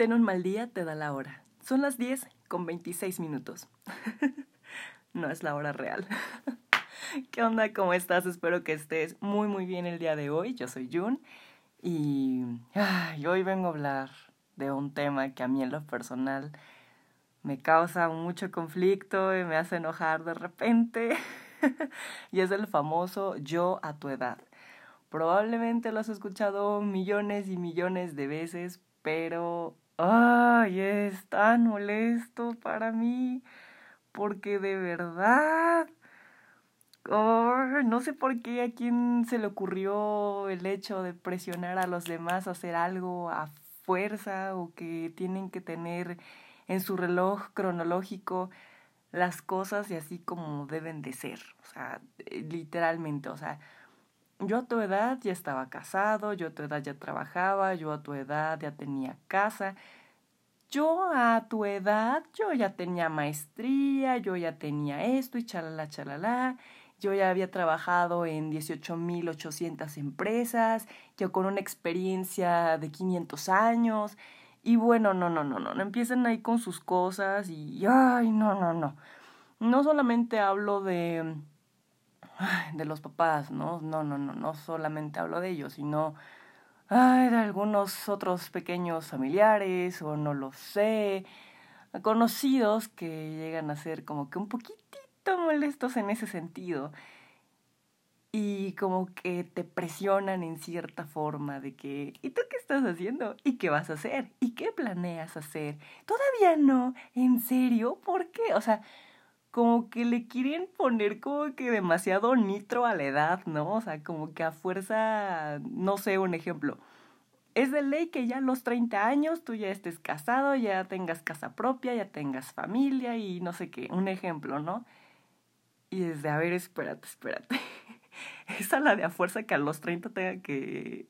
Ten un mal día, te da la hora. Son las 10 con 26 minutos. no es la hora real. ¿Qué onda? ¿Cómo estás? Espero que estés muy muy bien el día de hoy. Yo soy Jun y hoy vengo a hablar de un tema que a mí en lo personal me causa mucho conflicto y me hace enojar de repente. y es el famoso yo a tu edad. Probablemente lo has escuchado millones y millones de veces, pero ay, es tan molesto para mí, porque de verdad, no sé por qué a quién se le ocurrió el hecho de presionar a los demás a hacer algo a fuerza o que tienen que tener en su reloj cronológico las cosas y así como deben de ser, o sea, eh, literalmente, o sea, yo a tu edad ya estaba casado, yo a tu edad ya trabajaba, yo a tu edad ya tenía casa, yo a tu edad yo ya tenía maestría, yo ya tenía esto y chalala, chalala, yo ya había trabajado en 18.800 empresas, yo con una experiencia de 500 años, y bueno, no, no, no, no, no empiezan ahí con sus cosas y, ay, no, no, no. No solamente hablo de de los papás, ¿no? No, no, no, no solamente hablo de ellos, sino ay, de algunos otros pequeños familiares o no lo sé, conocidos que llegan a ser como que un poquitito molestos en ese sentido y como que te presionan en cierta forma de que, ¿y tú qué estás haciendo? ¿Y qué vas a hacer? ¿Y qué planeas hacer? Todavía no, ¿en serio? ¿Por qué? O sea, como que le quieren poner como que demasiado nitro a la edad, ¿no? O sea, como que a fuerza, no sé, un ejemplo. Es de ley que ya a los 30 años tú ya estés casado, ya tengas casa propia, ya tengas familia y no sé qué, un ejemplo, ¿no? Y es de, a ver, espérate, espérate. ¿Esa la de a fuerza que a los 30 tenga que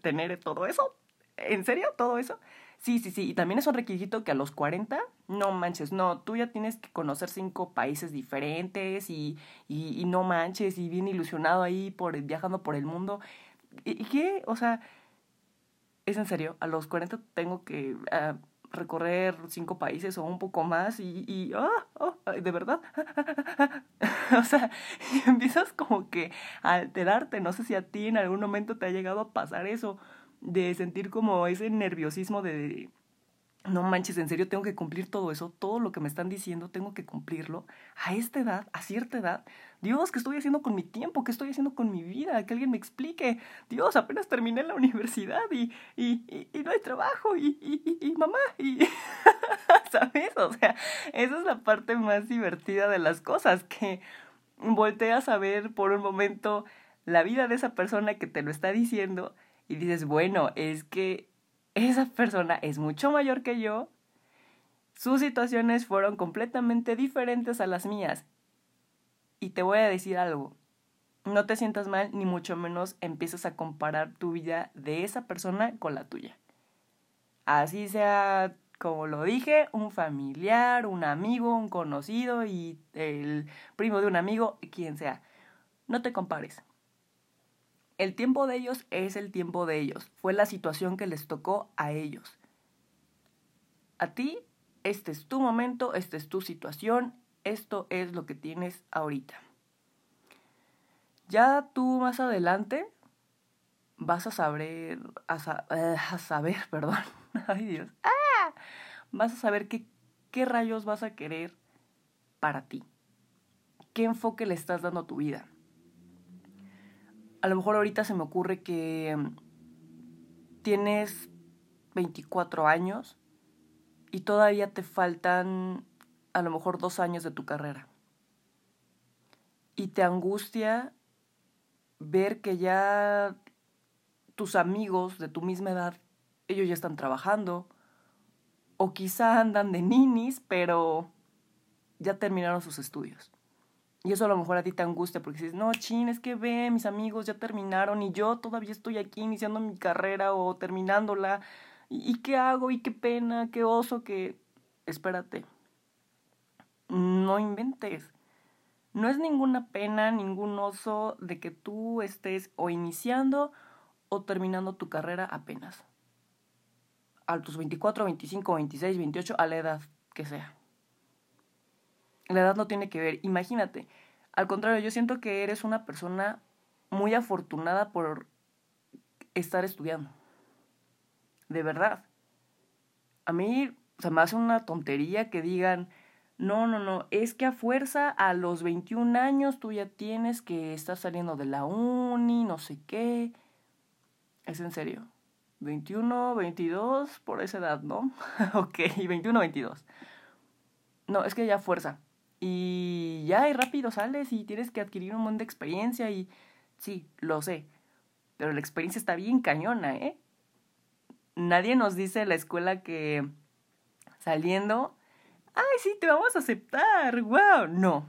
tener todo eso? ¿En serio? ¿Todo eso? Sí, sí, sí. Y también es un requisito que a los 40, no manches, no, tú ya tienes que conocer cinco países diferentes y, y, y no manches y bien ilusionado ahí por viajando por el mundo. ¿Y, qué? O sea, es en serio, a los 40 tengo que uh, recorrer cinco países o un poco más y, y oh, oh, de verdad. o sea, empiezas como que a alterarte. No sé si a ti en algún momento te ha llegado a pasar eso de sentir como ese nerviosismo de no manches, en serio tengo que cumplir todo eso, todo lo que me están diciendo tengo que cumplirlo a esta edad, a cierta edad. Dios, ¿qué estoy haciendo con mi tiempo? ¿Qué estoy haciendo con mi vida? Que alguien me explique. Dios, apenas terminé la universidad y, y, y, no hay trabajo y, y, mamá y... ¿Sabes? O sea, esa es la parte más divertida de las cosas, que volteas a ver por un momento la vida de esa persona que te lo está diciendo y dices, bueno, es que esa persona es mucho mayor que yo, sus situaciones fueron completamente diferentes a las mías. Y te voy a decir algo, no te sientas mal, ni mucho menos empiezas a comparar tu vida de esa persona con la tuya. Así sea, como lo dije, un familiar, un amigo, un conocido y el primo de un amigo, quien sea. No te compares. El tiempo de ellos es el tiempo de ellos. Fue la situación que les tocó a ellos. A ti, este es tu momento, esta es tu situación, esto es lo que tienes ahorita. Ya tú más adelante vas a saber, a, eh, saber, perdón, ay Dios, ¡Ah! vas a saber qué, qué rayos vas a querer para ti, qué enfoque le estás dando a tu vida a lo mejor ahorita se me ocurre que mm, tienes 24 años y todavía te faltan a lo mejor dos años de tu carrera. Y te angustia ver que ya tus amigos de tu misma edad, ellos ya están trabajando, o quizá andan de ninis, pero ya terminaron sus estudios. Y eso a lo mejor a ti te angustia porque dices, no, chin, es que ve, mis amigos ya terminaron y yo todavía estoy aquí iniciando mi carrera o terminándola. ¿Y, qué hago? ¿Y qué pena? ¿Qué oso? que Espérate. No inventes. No es ninguna pena, ningún oso de que tú estés o iniciando o terminando tu carrera apenas. a tus 24, 25, 26, 28, a la edad que sea. La edad no tiene que ver. Imagínate. Al contrario, yo siento que eres una persona muy afortunada por estar estudiando. De verdad. A mí se me hace una tontería que digan, no, no, no, es que a fuerza a los 21 años tú ya tienes que estar saliendo de la uni, no sé qué. ¿Es en serio? 21, 22, por esa edad, ¿no? ok, 21, 22. No, es que ya fuerza. Y ya, y rápido sales y tienes que adquirir un montón de experiencia y sí, lo sé. Pero la experiencia está bien cañona, ¿eh? Nadie nos dice en la escuela que saliendo, ay, sí, te vamos a aceptar, wow. No,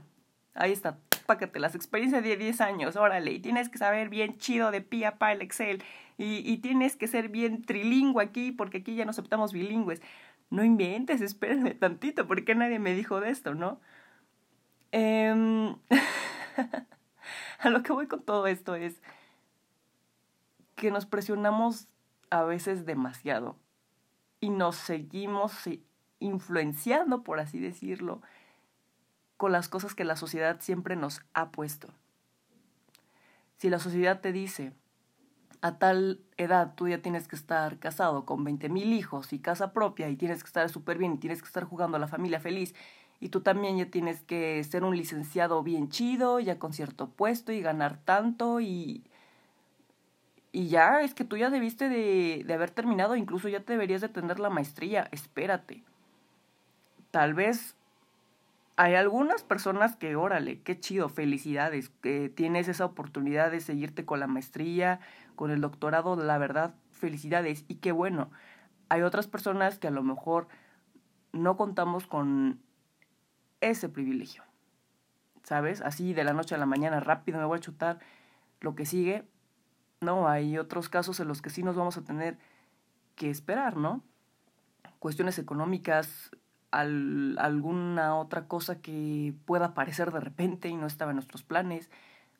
ahí está, pácate las experiencias de 10 años, órale, y tienes que saber bien chido de pia para el Excel, y, y tienes que ser bien trilingüe aquí, porque aquí ya no aceptamos bilingües. No inventes, espérenme tantito, porque nadie me dijo de esto, ¿no? Eh, a lo que voy con todo esto es que nos presionamos a veces demasiado y nos seguimos influenciando, por así decirlo, con las cosas que la sociedad siempre nos ha puesto. Si la sociedad te dice, a tal edad tú ya tienes que estar casado con 20 mil hijos y casa propia y tienes que estar súper bien y tienes que estar jugando a la familia feliz y tú también ya tienes que ser un licenciado bien chido, ya con cierto puesto y ganar tanto y... Y ya, es que tú ya debiste de, de haber terminado, incluso ya te deberías de tener la maestría, espérate. Tal vez hay algunas personas que, órale, qué chido, felicidades, que tienes esa oportunidad de seguirte con la maestría, con el doctorado, la verdad, felicidades, y qué bueno. Hay otras personas que a lo mejor no contamos con ese privilegio. ¿Sabes? Así de la noche a la mañana rápido me voy a chutar lo que sigue. No, hay otros casos en los que sí nos vamos a tener que esperar, ¿no? Cuestiones económicas, al, alguna otra cosa que pueda aparecer de repente y no estaba en nuestros planes.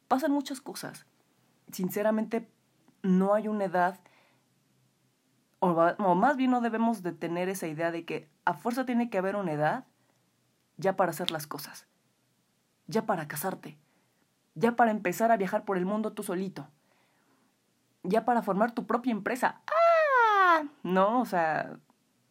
Pasan muchas cosas. Sinceramente, no hay una edad, o, o más bien no debemos de tener esa idea de que a fuerza tiene que haber una edad ya para hacer las cosas, ya para casarte, ya para empezar a viajar por el mundo tú solito, ya para formar tu propia empresa. ¡Ah! No, o sea,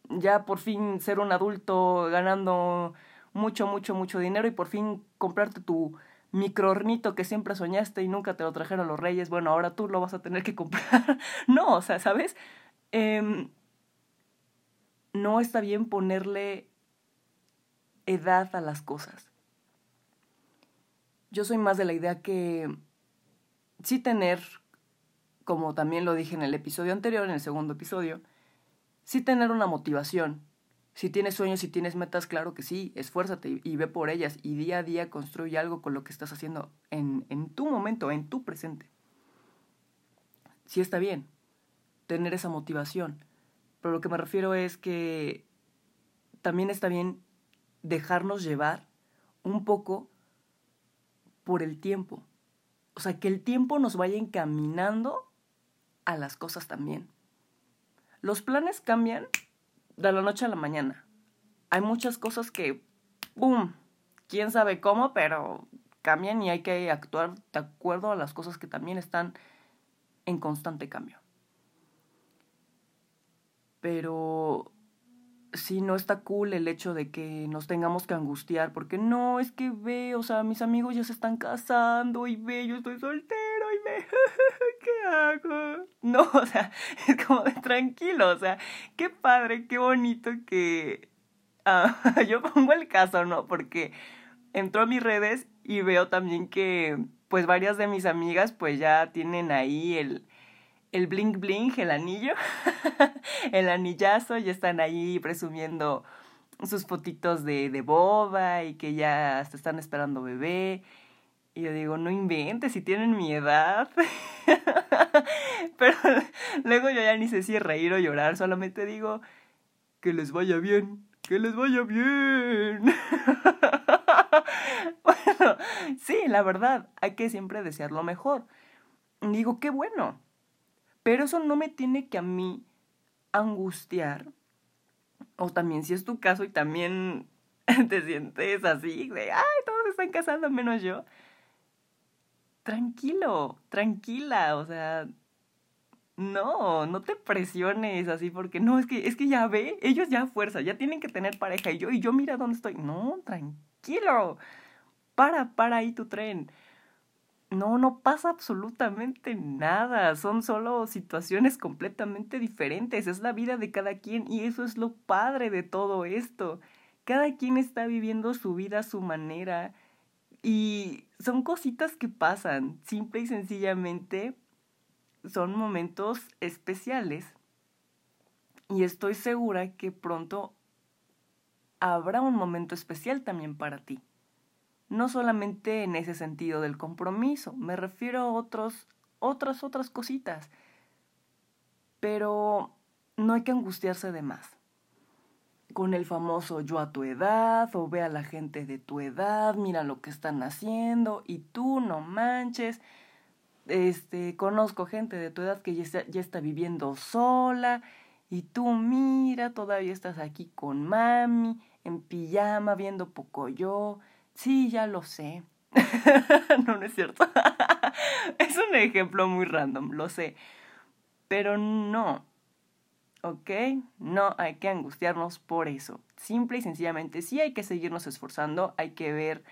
ya por fin ser un adulto ganando mucho, mucho, mucho dinero y por fin comprarte tu microornito que siempre soñaste y nunca te lo trajeron los reyes, bueno, ahora tú lo vas a tener que comprar. no, o sea, ¿sabes? Eh, no está bien ponerle edad a las cosas. Yo soy más de la idea que sí tener, como también lo dije en el episodio anterior, en el segundo episodio, sí tener una motivación. Si tienes sueños, si tienes metas, claro que sí, esfuérzate y ve por ellas y día a día construye algo con lo que estás haciendo en, en tu momento, en tu presente. Sí está bien tener esa motivación, pero lo que me refiero es que también está bien dejarnos llevar un poco por el tiempo. O sea, que el tiempo nos vaya encaminando a las cosas también. Los planes cambian de la noche a la mañana. Hay muchas cosas que, ¡boom! Quién sabe cómo, pero cambian y hay que actuar de acuerdo a las cosas que también están en constante cambio. Pero sí no está cool el hecho de que nos tengamos que angustiar, porque no, es que ve, o sea, mis amigos ya se están casando y ve, yo estoy soltero y ve, ¿qué hago? No, o sea, es como de tranquilo, o sea, qué padre, qué bonito que... Ah, yo pongo el caso, ¿no? Porque entro a mis redes y veo también que pues varias de mis amigas pues ya tienen ahí el el bling bling, el anillo, el anillazo, ya están ahí presumiendo sus fotitos de, de boda y que ya se están esperando bebé. Y yo digo, no inventes, si tienen mi edad. Pero luego yo ya ni sé si reír o llorar, solamente digo, que les vaya bien, que les vaya bien. bueno, sí, la verdad, hay que siempre desear lo mejor. Digo, qué bueno, pero eso no me tiene que a mí angustiar, o también si es tu caso y también te sientes así, de, ay, todos están casando menos yo, tranquilo, tranquila, o sea, no, no te presiones así porque no, es que, es que ya ve, ellos ya fuerza, ya tienen que tener pareja y yo, y yo mira dónde estoy. No, tranquilo, para, para ahí tu tren. No, no pasa absolutamente nada, son solo situaciones completamente diferentes, es la vida de cada quien y eso es lo padre de todo esto. Cada quien está viviendo su vida a su manera y son cositas que pasan, simple y sencillamente son momentos especiales y estoy segura que pronto habrá un momento especial también para ti. No solamente en ese sentido del compromiso, me refiero a otros, otras, otras cositas. Pero no hay que angustiarse de más. Con el famoso yo a tu edad, o ve a la gente de tu edad, mira lo que están haciendo, y tú no manches. Este, conozco gente de tu edad que ya está, ya está viviendo sola, y tú mira, todavía estás aquí con mami, en pijama, viendo poco yo Sí, ya lo sé. no, no es cierto. es un ejemplo muy random, lo sé. Pero no. ¿Ok? No hay que angustiarnos por eso. Simple y sencillamente, sí hay que seguirnos esforzando, hay que ver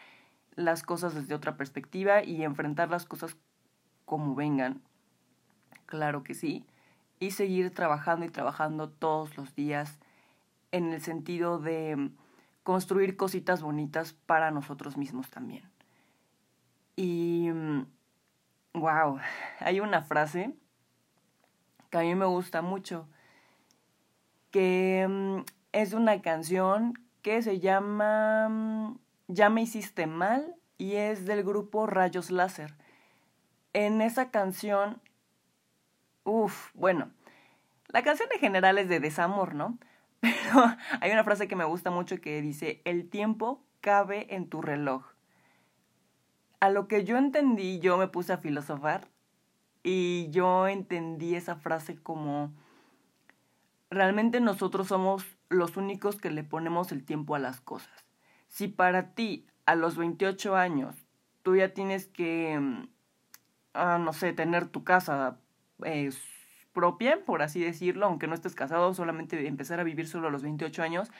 las cosas desde otra perspectiva y enfrentar las cosas como vengan. Claro que sí. Y seguir trabajando y trabajando todos los días en el sentido de construir cositas bonitas para nosotros mismos también. Y, wow, mm, hay una frase que a mí me gusta mucho, que mm, es una canción que se llama mm, Ya me hiciste mal y es del grupo Rayos Láser. En esa canción, uff, bueno, la canción en general es de desamor, ¿no? Pero hay una frase que me gusta mucho que dice, el tiempo cabe en tu reloj. A lo que yo entendí, yo me puse a filosofar y yo entendí esa frase como, realmente nosotros somos los únicos que le ponemos el tiempo a las cosas. Si para ti, a los 28 años, tú ya tienes que, mm, ah, no sé, tener tu casa, eh, propia, por así decirlo, aunque no estés casado, solamente empezar a vivir solo a los 28 años,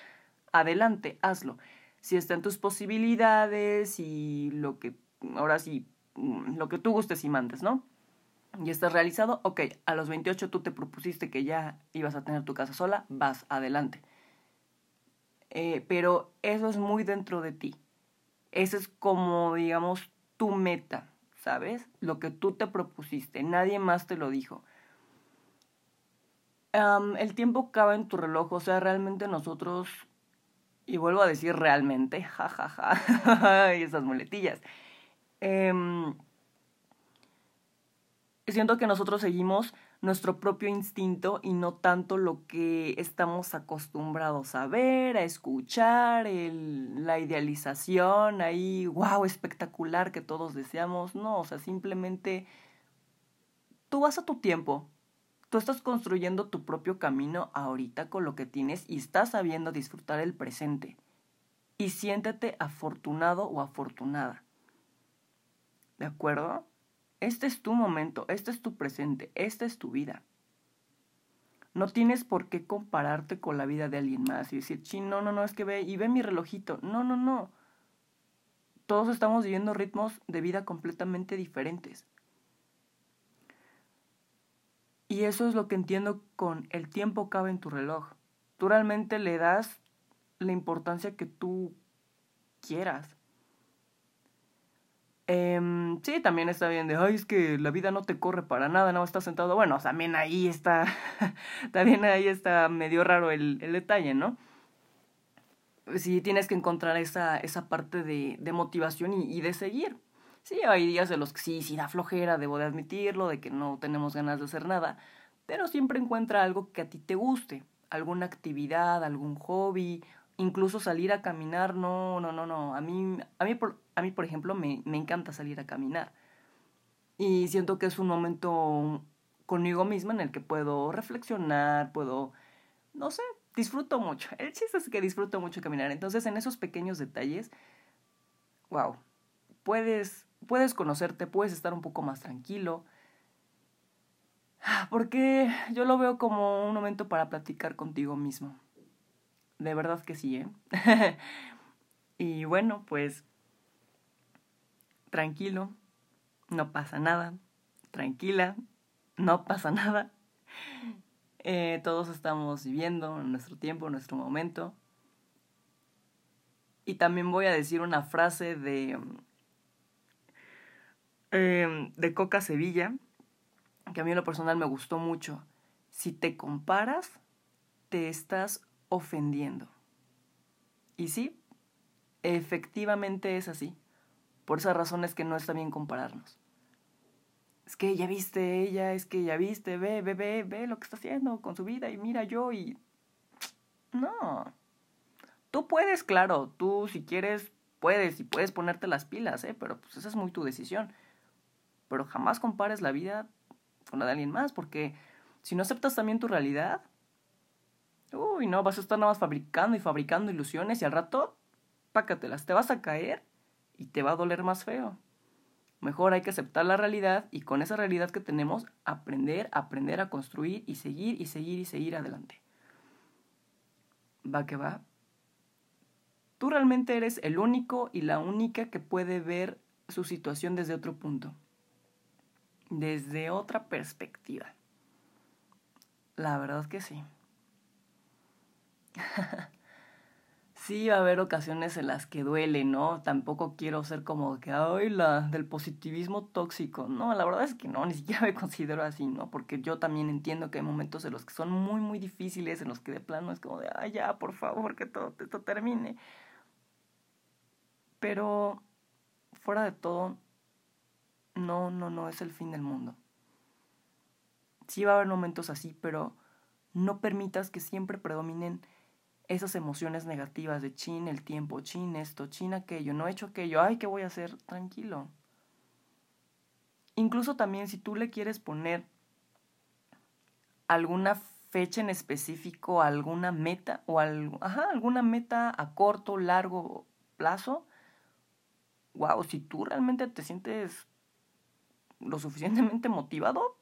adelante, hazlo. Si está en tus posibilidades y lo que, ahora sí, mm, lo que tú gustes y mandes, ¿no? Y estás realizado, ok, a los 28 tú te propusiste que ya ibas a tener tu casa sola, vas adelante. Eh, pero eso es muy dentro de ti. Ese es como, digamos, tu meta, ¿sabes? Lo que tú te propusiste, nadie más te lo dijo el tiempo cabe en tu reloj, o sea, realmente nosotros, y vuelvo a decir realmente, jajaja, ja, ja, y esas muletillas. Em, siento que nosotros seguimos nuestro propio instinto y no tanto lo que estamos acostumbrados a ver, a escuchar, el, la idealización ahí, wow, espectacular que todos deseamos. No, o sea, simplemente tú vas a tu tiempo, Tú estás construyendo tu propio camino ahorita con lo que tienes y estás sabiendo disfrutar el presente. Y siéntete afortunado o afortunada. ¿De acuerdo? Este es tu momento, este es tu presente, esta es tu vida. No tienes por qué compararte con la vida de alguien más y decir, sí, no, no, no, es que ve y ve mi relojito. No, no, no. Todos estamos viviendo ritmos de vida completamente diferentes. Y eso es lo que entiendo con el tiempo cabe en tu reloj. Tú realmente le das la importancia que tú quieras. Eh, sí, también está bien de, ay, es que la vida no te corre para nada, no estás sentado. Bueno, también ahí está, también ahí está medio raro el, el detalle, ¿no? Sí, tienes que encontrar esa, esa parte de, de motivación y, y de seguir. Sí, hay días de los que sí, sí da flojera, debo de admitirlo, de que no tenemos ganas de hacer nada, pero siempre encuentra algo que a ti te guste, alguna actividad, algún hobby, incluso salir a caminar, no, no, no, no, a mí, a mí, por, a mí por ejemplo, me, me encanta salir a caminar. Y siento que es un momento conmigo misma en el que puedo reflexionar, puedo no sé, disfruto mucho. El chiste es que disfruto mucho caminar. Entonces, en esos pequeños detalles, wow, puedes, puedes conocerte, puedes estar un poco más tranquilo. Porque yo lo veo como un momento para platicar contigo mismo. De verdad que sí, ¿eh? y bueno, pues tranquilo, no pasa nada, tranquila, no pasa nada. Eh, todos estamos viviendo nuestro tiempo, nuestro momento. Y también voy a decir una frase de, em, de Coca Sevilla, que a mí en lo personal me gustó mucho. Si te comparas, te estás ofendiendo. Y sí, efectivamente es así. Por esa razón es que no está bien compararnos. Es que ya viste ella, es que ya viste, ve, ve, ve, ve lo que está haciendo con su vida y mira yo y... No. Tú puedes, claro, tú si quieres puedes y puedes ponerte las pilas, ¿eh? Pero pues esa es muy tu decisión. Pero jamás compares la vida con la de alguien más, porque si no aceptas también tu realidad, uy, no, vas a estar nada más fabricando y fabricando ilusiones y al rato, pácatelas, te vas a caer y te va a doler más feo. Mejor hay que aceptar la realidad y con esa realidad que tenemos aprender, aprender a construir y seguir y seguir y seguir adelante. Va que va. Tú realmente eres el único y la única que puede ver su situación desde otro punto, desde otra perspectiva. La verdad que sí. sí va a haber ocasiones en las que duele, ¿no? Tampoco quiero ser como que, ay, la del positivismo tóxico. No, la verdad es que no, ni siquiera me considero así, ¿no? Porque yo también entiendo que hay momentos en los que son muy, muy difíciles, en los que de plano es como de, ay, ya, por favor, que todo esto termine. Pero, fuera de todo, no, no, no es el fin del mundo. Sí va a haber momentos así, pero no permitas que siempre predominen esas emociones negativas de chin el tiempo, chin esto, chin aquello, no he hecho aquello, ay, ¿qué voy a hacer? Tranquilo. Incluso también si tú le quieres poner alguna fecha en específico, alguna meta o ajá, alguna meta a corto, largo plazo, wow, si tú realmente te sientes lo suficientemente motivado,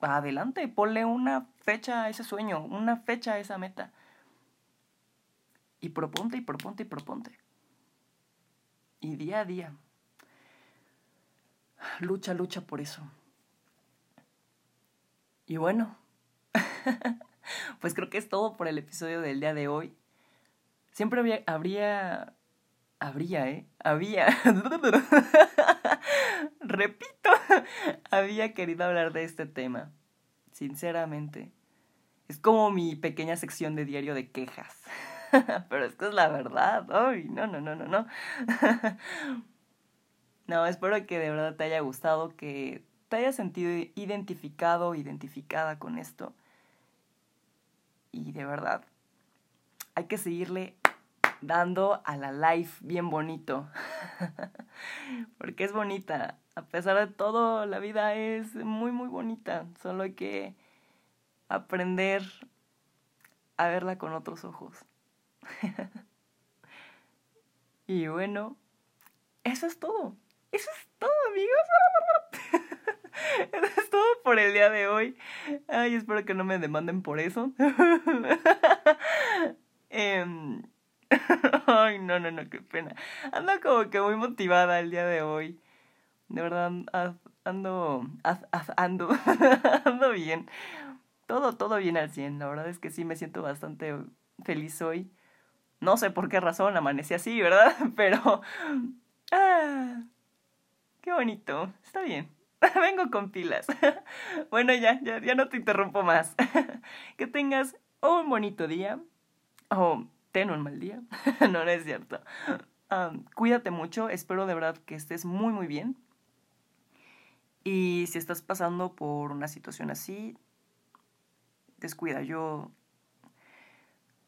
adelante, ponle una fecha a ese sueño, una fecha a esa meta. Y proponte y proponte y proponte. Y día a día. Lucha, lucha por eso. Y bueno, pues creo que es todo por el episodio del día de hoy. Siempre había, habría, habría, ¿eh? Había, repito, había querido hablar de este tema, sinceramente. Es como mi pequeña sección de diario de quejas. Pero es que es la verdad. Ay, no, no, no, no, no. no, espero que de verdad te haya gustado, que te hayas sentido identificado, identificada con esto. Y de verdad, hay que seguirle dando a la life bien bonito. Porque es bonita. A pesar de todo, la vida es muy, muy bonita. Solo hay que aprender a verla con otros ojos. y bueno, eso es todo. Eso es todo, amigos. eso es todo por el día de hoy. Ay, espero que no me demanden por eso. Em, ay, no, no, no, qué pena. Ando como que muy motivada el día de hoy. De verdad, ando, ando, ando bien. Todo, todo bien al 100. La verdad es que sí me siento bastante feliz hoy. No sé por qué razón amanecí así, ¿verdad? Pero... Ah, qué bonito. Está bien. Vengo con pilas. bueno, ya, ya, ya no te interrumpo más. que tengas un bonito día. O ten un mal día. no, no es cierto. cuídate mucho. Espero de verdad que estés muy, muy bien. Y si estás pasando por una situación así, descuida. Yo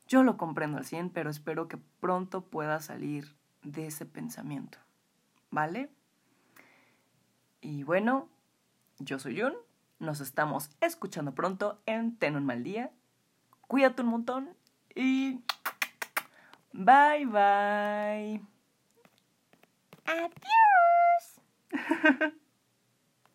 yo lo comprendo al 100, pero espero que pronto pueda salir de ese pensamiento. ¿Vale? Y bueno, yo soy Jun. Nos estamos escuchando pronto en Ten un mal día. Cuídate un montón y bye bye. Adiós.